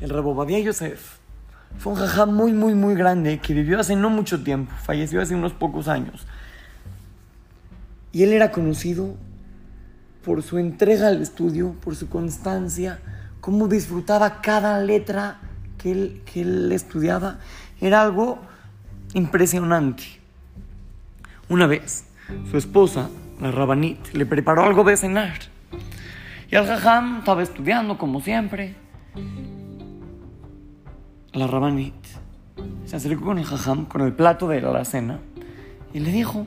el Rabobadía Yosef, fue un jajá muy, muy, muy grande que vivió hace no mucho tiempo, falleció hace unos pocos años. Y él era conocido por su entrega al estudio, por su constancia, cómo disfrutaba cada letra que él, que él estudiaba. Era algo impresionante. Una vez, su esposa, la Rabanit, le preparó algo de cenar. Y el jajam estaba estudiando como siempre. La Rabanit se acercó con el jajam, con el plato de la cena, y le dijo,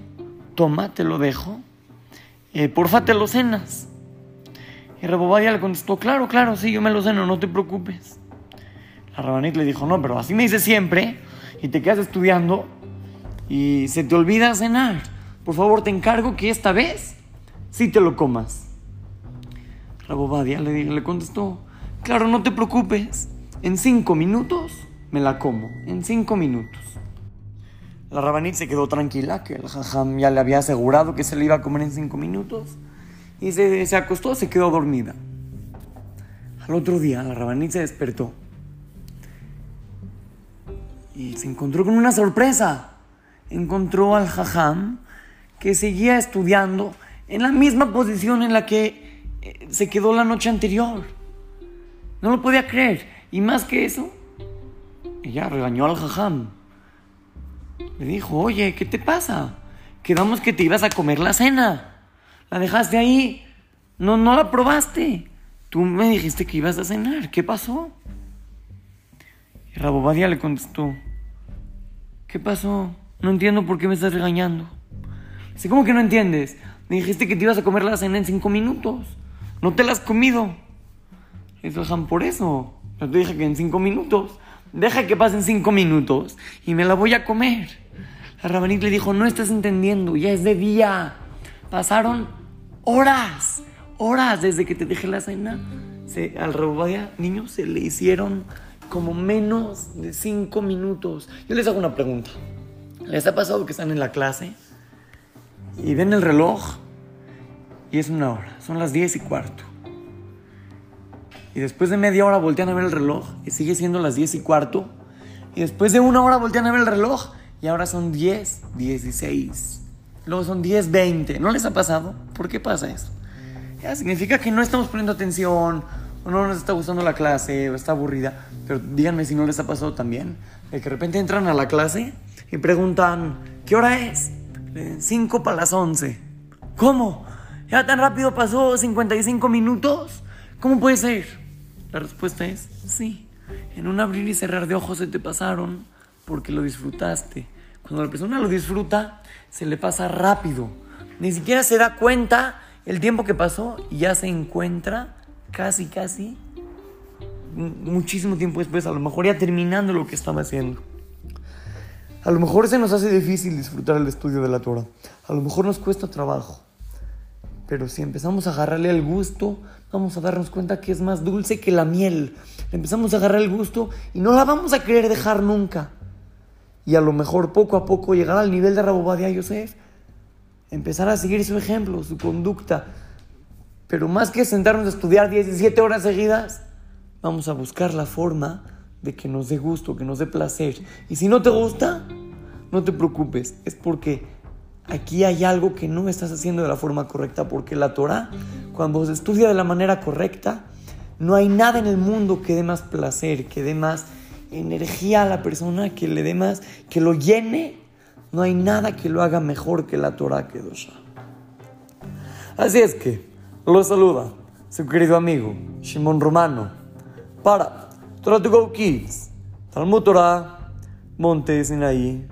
toma, te lo dejo, eh, porfa te lo cenas. Y Rabobadia le contestó, claro, claro, sí, yo me lo ceno, no te preocupes. La Rabanit le dijo, no, pero así me dices siempre, y te quedas estudiando, y se te olvida cenar. Por favor, te encargo que esta vez sí te lo comas. Rabobadia le, le contestó, claro, no te preocupes, en cinco minutos me la como, en cinco minutos. La Rabanit se quedó tranquila, que el jajam ya le había asegurado que se le iba a comer en cinco minutos, y se, se acostó, se quedó dormida. Al otro día, la Rabanit se despertó y se encontró con una sorpresa. Encontró al jajam que seguía estudiando en la misma posición en la que eh, se quedó la noche anterior. No lo podía creer. Y más que eso, ella regañó al jajam. Le dijo, oye, ¿qué te pasa? Quedamos que te ibas a comer la cena. La dejaste ahí. No, no la probaste. Tú me dijiste que ibas a cenar. ¿Qué pasó? Y Rabobadia le contestó, ¿qué pasó? No entiendo por qué me estás regañando. Dice, ¿cómo que no entiendes? Me dijiste que te ibas a comer la cena en cinco minutos. No te la has comido. Es Jajam, por eso. Yo te dije que en cinco minutos. Deja que pasen cinco minutos y me la voy a comer. La Rabanit le dijo, no estás entendiendo, ya es de día. Pasaron horas, horas desde que te dejé la cena. Se, al Rabobadia, niño, se le hicieron como menos de cinco minutos. Yo les hago una pregunta. ¿Les ha pasado que están en la clase y ven el reloj y es una hora? Son las diez y cuarto. Y después de media hora voltean a ver el reloj y sigue siendo las 10 y cuarto. Y después de una hora voltean a ver el reloj y ahora son 10, 16. Luego son 10, 20. ¿No les ha pasado? ¿Por qué pasa eso? Ya significa que no estamos poniendo atención o no nos está gustando la clase o está aburrida. Pero díganme si no les ha pasado también. De que de repente entran a la clase y preguntan, ¿qué hora es? 5 para las 11. ¿Cómo? ¿Ya tan rápido pasó 55 minutos? ¿Cómo puede ser? La respuesta es sí. En un abrir y cerrar de ojos se te pasaron porque lo disfrutaste. Cuando la persona lo disfruta, se le pasa rápido. Ni siquiera se da cuenta el tiempo que pasó y ya se encuentra casi, casi muchísimo tiempo después, a lo mejor ya terminando lo que estaba haciendo. A lo mejor se nos hace difícil disfrutar el estudio de la Torah. A lo mejor nos cuesta trabajo. Pero si empezamos a agarrarle el gusto, vamos a darnos cuenta que es más dulce que la miel. empezamos a agarrar el gusto y no la vamos a querer dejar nunca. Y a lo mejor poco a poco llegar al nivel de Rabobadia Yosef, empezar a seguir su ejemplo, su conducta. Pero más que sentarnos a estudiar 17 horas seguidas, vamos a buscar la forma de que nos dé gusto, que nos dé placer. Y si no te gusta, no te preocupes, es porque aquí hay algo que no estás haciendo de la forma correcta, porque la Torah, cuando se estudia de la manera correcta, no hay nada en el mundo que dé más placer, que dé más energía a la persona, que le dé más, que lo llene. No hay nada que lo haga mejor que la Torah Kedosha. Así es que, lo saluda su querido amigo Shimon Romano para Torah to Go Kids, Talmud Torah, Monte Sinaí.